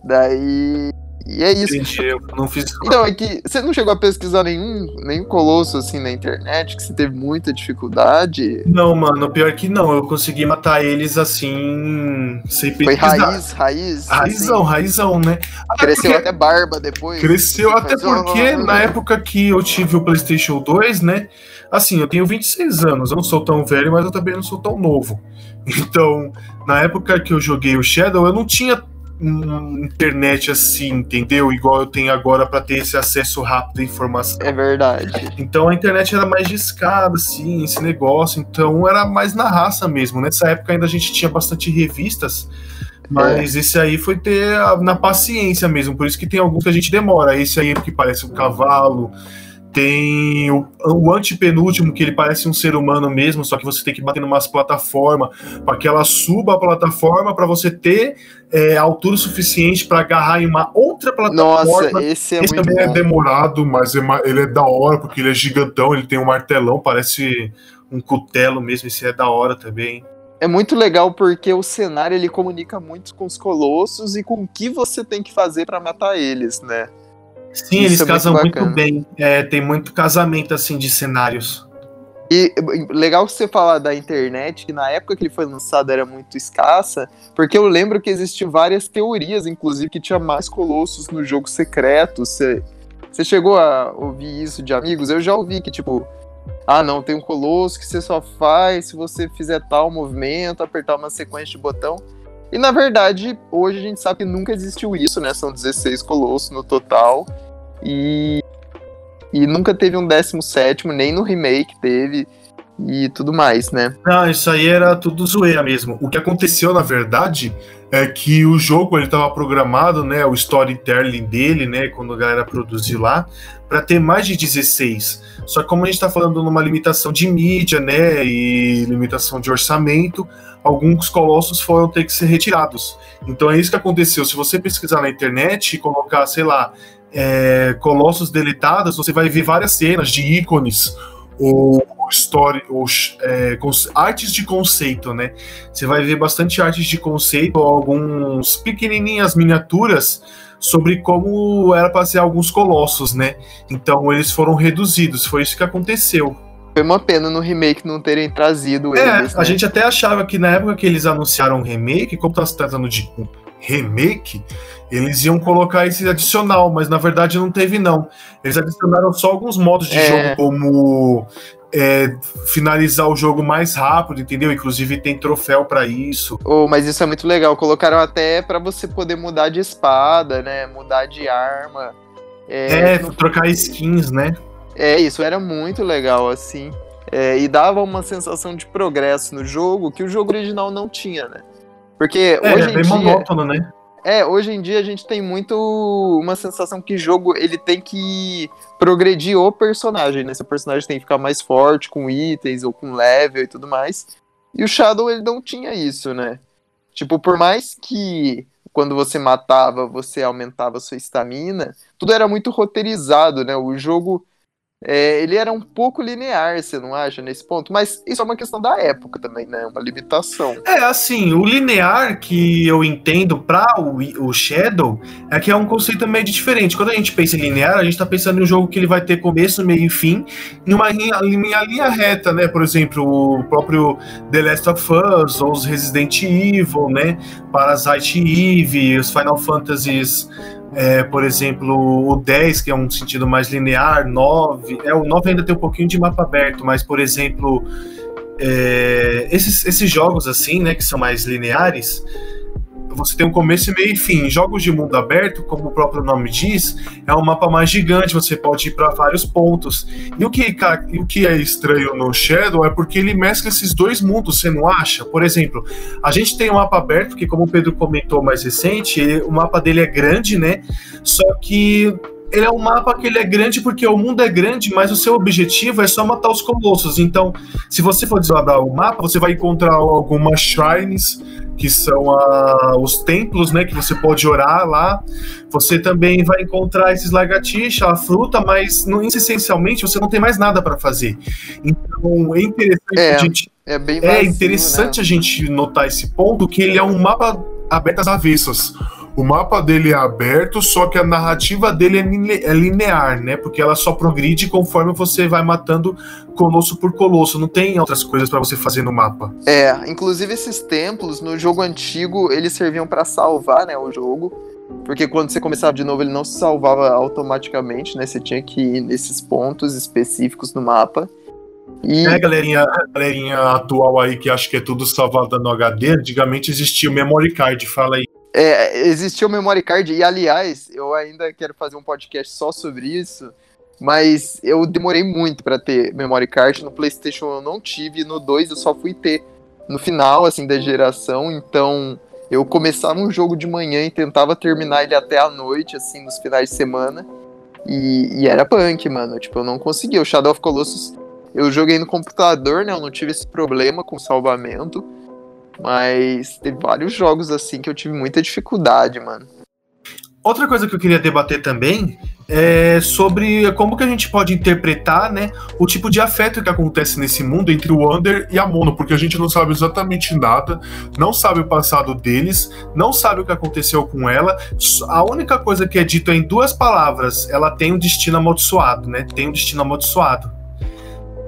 Daí e é isso. Entendi, eu não fiz. Então, é que você não chegou a pesquisar nenhum, nenhum colosso assim na internet, que você teve muita dificuldade? Não, mano, pior que não. Eu consegui matar eles assim, sem pesquisar. Foi raiz, raiz. Raizão, assim. raizão, né? Até Cresceu porque... até barba depois. Cresceu até porque na época que eu tive o PlayStation 2, né? Assim, eu tenho 26 anos, eu não sou tão velho, mas eu também não sou tão novo. Então, na época que eu joguei o Shadow, eu não tinha internet assim, entendeu? Igual eu tenho agora para ter esse acesso rápido à informação. É verdade. Então a internet era mais discada, assim, esse negócio. Então era mais na raça mesmo. Nessa época ainda a gente tinha bastante revistas. Mas é. esse aí foi ter na paciência mesmo. Por isso que tem alguns que a gente demora. Esse aí que parece um cavalo. Tem o, o antepenúltimo, que ele parece um ser humano mesmo, só que você tem que bater numa plataforma para que ela suba a plataforma para você ter é, altura suficiente para agarrar em uma outra plataforma. Nossa, esse é esse também é bom. é demorado, mas é, ele é da hora, porque ele é gigantão, ele tem um martelão, parece um cutelo mesmo, esse é da hora também. É muito legal porque o cenário ele comunica muito com os colossos e com o que você tem que fazer para matar eles, né? Sim, Isso eles é casam muito, muito bem. É, tem muito casamento assim de cenários. E legal você falar da internet, que na época que ele foi lançado era muito escassa, porque eu lembro que existiam várias teorias, inclusive, que tinha mais colossos no jogo secreto. Você, você chegou a ouvir isso de amigos? Eu já ouvi que, tipo, ah, não, tem um colosso que você só faz se você fizer tal movimento, apertar uma sequência de botão. E na verdade, hoje a gente sabe que nunca existiu isso, né? São 16 colossos no total. E, e nunca teve um 17, nem no remake teve e tudo mais, né? Não, isso aí era tudo zoeira mesmo. O que aconteceu, na verdade, é que o jogo ele estava programado, né, o storytelling dele, né, quando a galera produziu lá, para ter mais de 16. Só que como a gente está falando numa limitação de mídia, né, e limitação de orçamento, alguns colossos foram ter que ser retirados. Então é isso que aconteceu. Se você pesquisar na internet e colocar, sei lá, é, colossos deletados, você vai ver várias cenas de ícones ou story, ou é, artes de conceito, né? Você vai ver bastante artes de conceito, alguns pequenininhas miniaturas sobre como era para ser alguns colossos, né? Então eles foram reduzidos, foi isso que aconteceu. Foi uma pena no remake não terem trazido é, eles. É, a né? gente até achava que na época que eles anunciaram o remake, como tá se tratando de remake, eles iam colocar esse adicional, mas na verdade não teve não. Eles adicionaram só alguns modos de é. jogo, como é, finalizar o jogo mais rápido, entendeu? Inclusive tem troféu para isso. Oh, mas isso é muito legal. Colocaram até para você poder mudar de espada, né? Mudar de arma. É, é trocar skins, né? É, isso era muito legal, assim. É, e dava uma sensação de progresso no jogo que o jogo original não tinha, né? Porque é, hoje é bem dia, monótono, né? É, hoje em dia a gente tem muito uma sensação que jogo ele tem que progredir o personagem, né? Seu personagem tem que ficar mais forte com itens ou com level e tudo mais. E o Shadow ele não tinha isso, né? Tipo, por mais que quando você matava, você aumentava sua estamina, tudo era muito roteirizado, né? O jogo é, ele era um pouco linear, você não acha, nesse ponto? Mas isso é uma questão da época também, né? Uma limitação. É, assim, o linear que eu entendo para o, o Shadow é que é um conceito meio diferente. Quando a gente pensa em linear, a gente tá pensando em um jogo que ele vai ter começo, meio e fim, numa linha, linha, linha reta, né? Por exemplo, o próprio The Last of Us, ou os Resident Evil, né? Parasite Eve, os Final Fantasies é, por exemplo, o 10, que é um sentido mais linear, 9. É, o 9 ainda tem um pouquinho de mapa aberto, mas, por exemplo, é, esses, esses jogos assim, né, que são mais lineares, você tem um começo, meio e fim. Jogos de mundo aberto, como o próprio nome diz, é um mapa mais gigante, você pode ir para vários pontos. E o que, o que é estranho no Shadow é porque ele mescla esses dois mundos, você não acha? Por exemplo, a gente tem um mapa aberto, que como o Pedro comentou mais recente, ele, o mapa dele é grande, né? Só que ele é um mapa que ele é grande porque o mundo é grande, mas o seu objetivo é só matar os colossos. Então, se você for desvendar o mapa, você vai encontrar algumas shrines, que são a, os templos, né, que você pode orar lá. Você também vai encontrar esses lagartixas, a fruta, mas não, essencialmente você não tem mais nada para fazer. Então, é interessante é, a gente é, bem vazio, é interessante né? a gente notar esse ponto que ele é um mapa aberto às avessas. O mapa dele é aberto, só que a narrativa dele é, é linear, né? Porque ela só progride conforme você vai matando colosso por colosso. Não tem outras coisas para você fazer no mapa. É, inclusive esses templos no jogo antigo eles serviam para salvar, né, o jogo. Porque quando você começava de novo, ele não se salvava automaticamente, né? Você tinha que ir nesses pontos específicos no mapa. E... É, galerinha, galerinha atual aí que acha que é tudo salvado no HD, antigamente existia o memory card, fala aí. É, existia o memory card, e aliás, eu ainda quero fazer um podcast só sobre isso, mas eu demorei muito para ter memory card. No PlayStation eu não tive, no 2 eu só fui ter no final assim da geração, então eu começava um jogo de manhã e tentava terminar ele até a noite, assim, nos finais de semana. E, e era punk, mano. Tipo, eu não conseguia. O Shadow of Colossus eu joguei no computador, né? Eu não tive esse problema com salvamento. Mas teve vários jogos assim que eu tive muita dificuldade, mano. Outra coisa que eu queria debater também é sobre como que a gente pode interpretar, né, o tipo de afeto que acontece nesse mundo entre o Wander e a Mono, porque a gente não sabe exatamente nada, não sabe o passado deles, não sabe o que aconteceu com ela. A única coisa que é dito é em duas palavras, ela tem um destino amaldiçoado, né? Tem um destino amaldiçoado.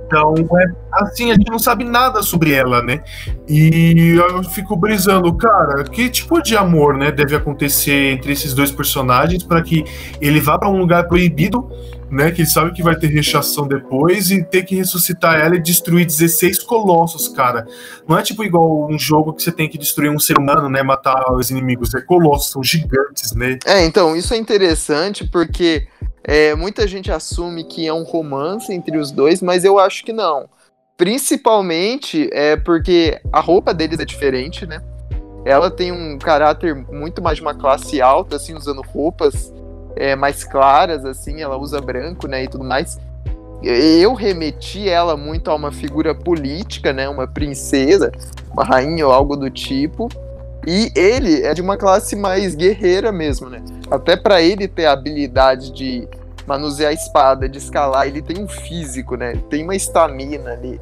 Então, é, assim, a gente não sabe nada sobre ela, né? E eu fico brisando, cara, que tipo de amor, né, deve acontecer entre esses dois personagens para que ele vá para um lugar proibido, né, que ele sabe que vai ter rechação depois e ter que ressuscitar ela e destruir 16 colossos, cara. Não é tipo igual um jogo que você tem que destruir um ser humano, né, matar os inimigos, é colossos, são gigantes, né? É, então, isso é interessante porque É, muita gente assume que é um romance entre os dois, mas eu acho que não. Principalmente é porque a roupa deles é diferente, né? Ela tem um caráter muito mais de uma classe alta, assim, usando roupas é, mais claras, assim, ela usa branco, né, e tudo mais. Eu remeti ela muito a uma figura política, né, uma princesa, uma rainha ou algo do tipo. E ele é de uma classe mais guerreira mesmo, né? Até para ele ter a habilidade de manusear a espada, de escalar, ele tem um físico, né? Tem uma estamina ali.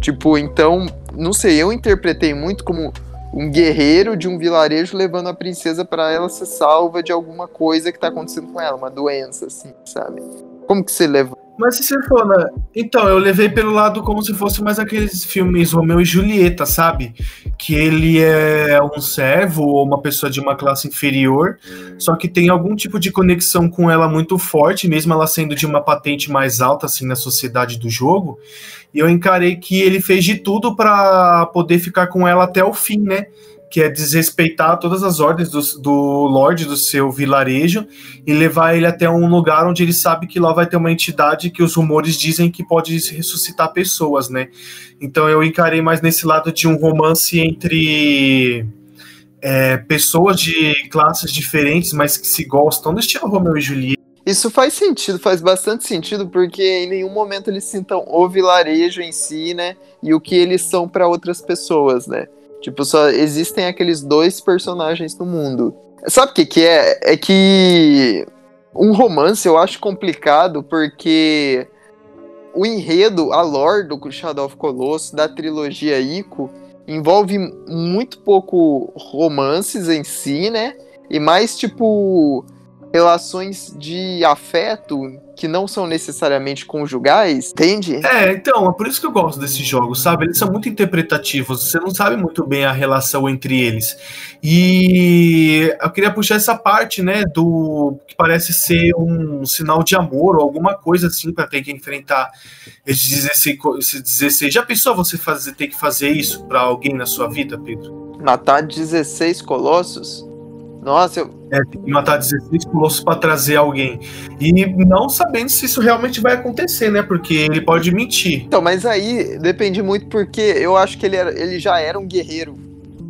Tipo, então, não sei, eu interpretei muito como um guerreiro de um vilarejo levando a princesa para ela ser salva de alguma coisa que tá acontecendo com ela, uma doença, assim, sabe? Como que você leva? Mas se você for, né? Então, eu levei pelo lado como se fosse mais aqueles filmes Romeu e Julieta, sabe? Que ele é um servo ou uma pessoa de uma classe inferior, só que tem algum tipo de conexão com ela muito forte, mesmo ela sendo de uma patente mais alta, assim, na sociedade do jogo. E eu encarei que ele fez de tudo para poder ficar com ela até o fim, né? Que é desrespeitar todas as ordens do, do Lorde do seu vilarejo e levar ele até um lugar onde ele sabe que lá vai ter uma entidade que os rumores dizem que pode ressuscitar pessoas, né? Então eu encarei mais nesse lado de um romance entre é, pessoas de classes diferentes, mas que se gostam, no estilo Romeu e Julieta. Isso faz sentido, faz bastante sentido, porque em nenhum momento eles sintam o vilarejo em si, né? E o que eles são para outras pessoas, né? Tipo, só existem aqueles dois personagens no mundo. Sabe o que, que é? É que um romance eu acho complicado porque o enredo, a lore do Shadow of Colossus, da trilogia Ico, envolve muito pouco romances em si, né? E mais, tipo, relações de afeto que não são necessariamente conjugais, entende? É, então, é por isso que eu gosto desses jogos, sabe? Eles são muito interpretativos, você não sabe muito bem a relação entre eles. E eu queria puxar essa parte, né, do que parece ser um sinal de amor ou alguma coisa assim para ter que enfrentar esses 16, esses 16. Já pensou você fazer, ter que fazer isso para alguém na sua vida, Pedro? Matar 16 colossos? Nossa, eu. É, tem que matar 16 colossos para trazer alguém. E não sabendo se isso realmente vai acontecer, né? Porque ele pode mentir. Então, mas aí depende muito porque eu acho que ele, era, ele já era um guerreiro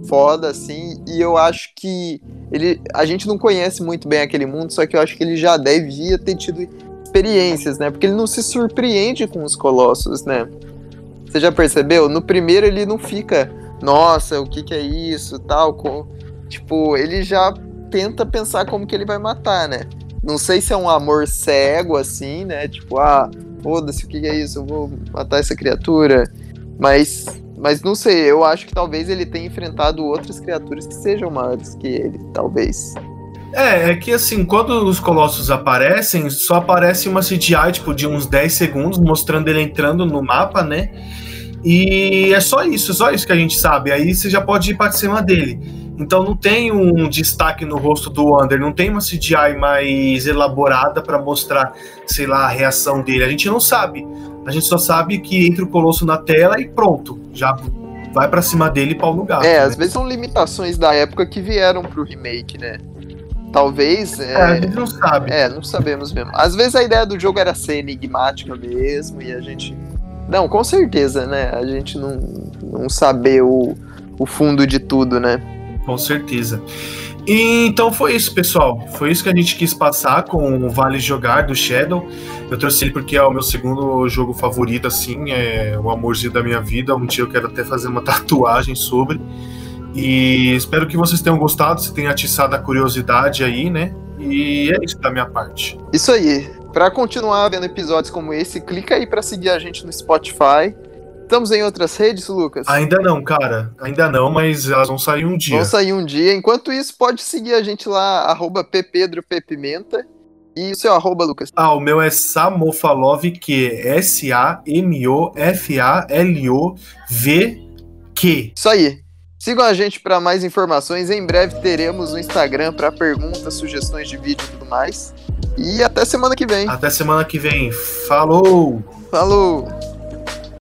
foda, assim, e eu acho que ele. A gente não conhece muito bem aquele mundo, só que eu acho que ele já devia ter tido experiências, né? Porque ele não se surpreende com os colossos, né? Você já percebeu? No primeiro ele não fica, nossa, o que, que é isso, tal, com Tipo, ele já tenta pensar como que ele vai matar, né? Não sei se é um amor cego, assim, né? Tipo, ah, foda-se, o que é isso? Eu vou matar essa criatura. Mas, mas não sei, eu acho que talvez ele tenha enfrentado outras criaturas que sejam maiores que ele, talvez. É, é que assim, quando os colossos aparecem, só aparece uma CGI, tipo, de uns 10 segundos, mostrando ele entrando no mapa, né? E é só isso, só isso que a gente sabe. Aí você já pode ir para cima dele. Então não tem um destaque no rosto do Under, não tem uma CGI mais elaborada para mostrar, sei lá, a reação dele. A gente não sabe. A gente só sabe que entra o Colosso na tela e pronto, já vai para cima dele e pau no gato. É, né? às vezes são limitações da época que vieram pro remake, né? Talvez. É, é, a gente não sabe. É, não sabemos mesmo. Às vezes a ideia do jogo era ser enigmática mesmo e a gente. Não, com certeza, né? A gente não, não saber o, o fundo de tudo, né? Com certeza. E, então foi isso, pessoal. Foi isso que a gente quis passar com o Vale Jogar do Shadow. Eu trouxe ele porque é o meu segundo jogo favorito, assim, é o amorzinho da minha vida. Um dia eu quero até fazer uma tatuagem sobre. E espero que vocês tenham gostado, se tenha atiçado a curiosidade aí, né? E é isso da minha parte. Isso aí. Para continuar vendo episódios como esse, clica aí para seguir a gente no Spotify Estamos em outras redes, Lucas? Ainda não, cara. Ainda não, mas elas vão sair um dia. Vão sair um dia. Enquanto isso, pode seguir a gente lá, arroba ppedropepimenta. E o seu arroba, Lucas? Ah, o meu é Samofalov, que é S-A-M-O-F-A-L-O-V-Q. Isso aí. Sigam a gente para mais informações. Em breve teremos o Instagram para perguntas, sugestões de vídeo e tudo mais. E até semana que vem. Até semana que vem. Falou! Falou!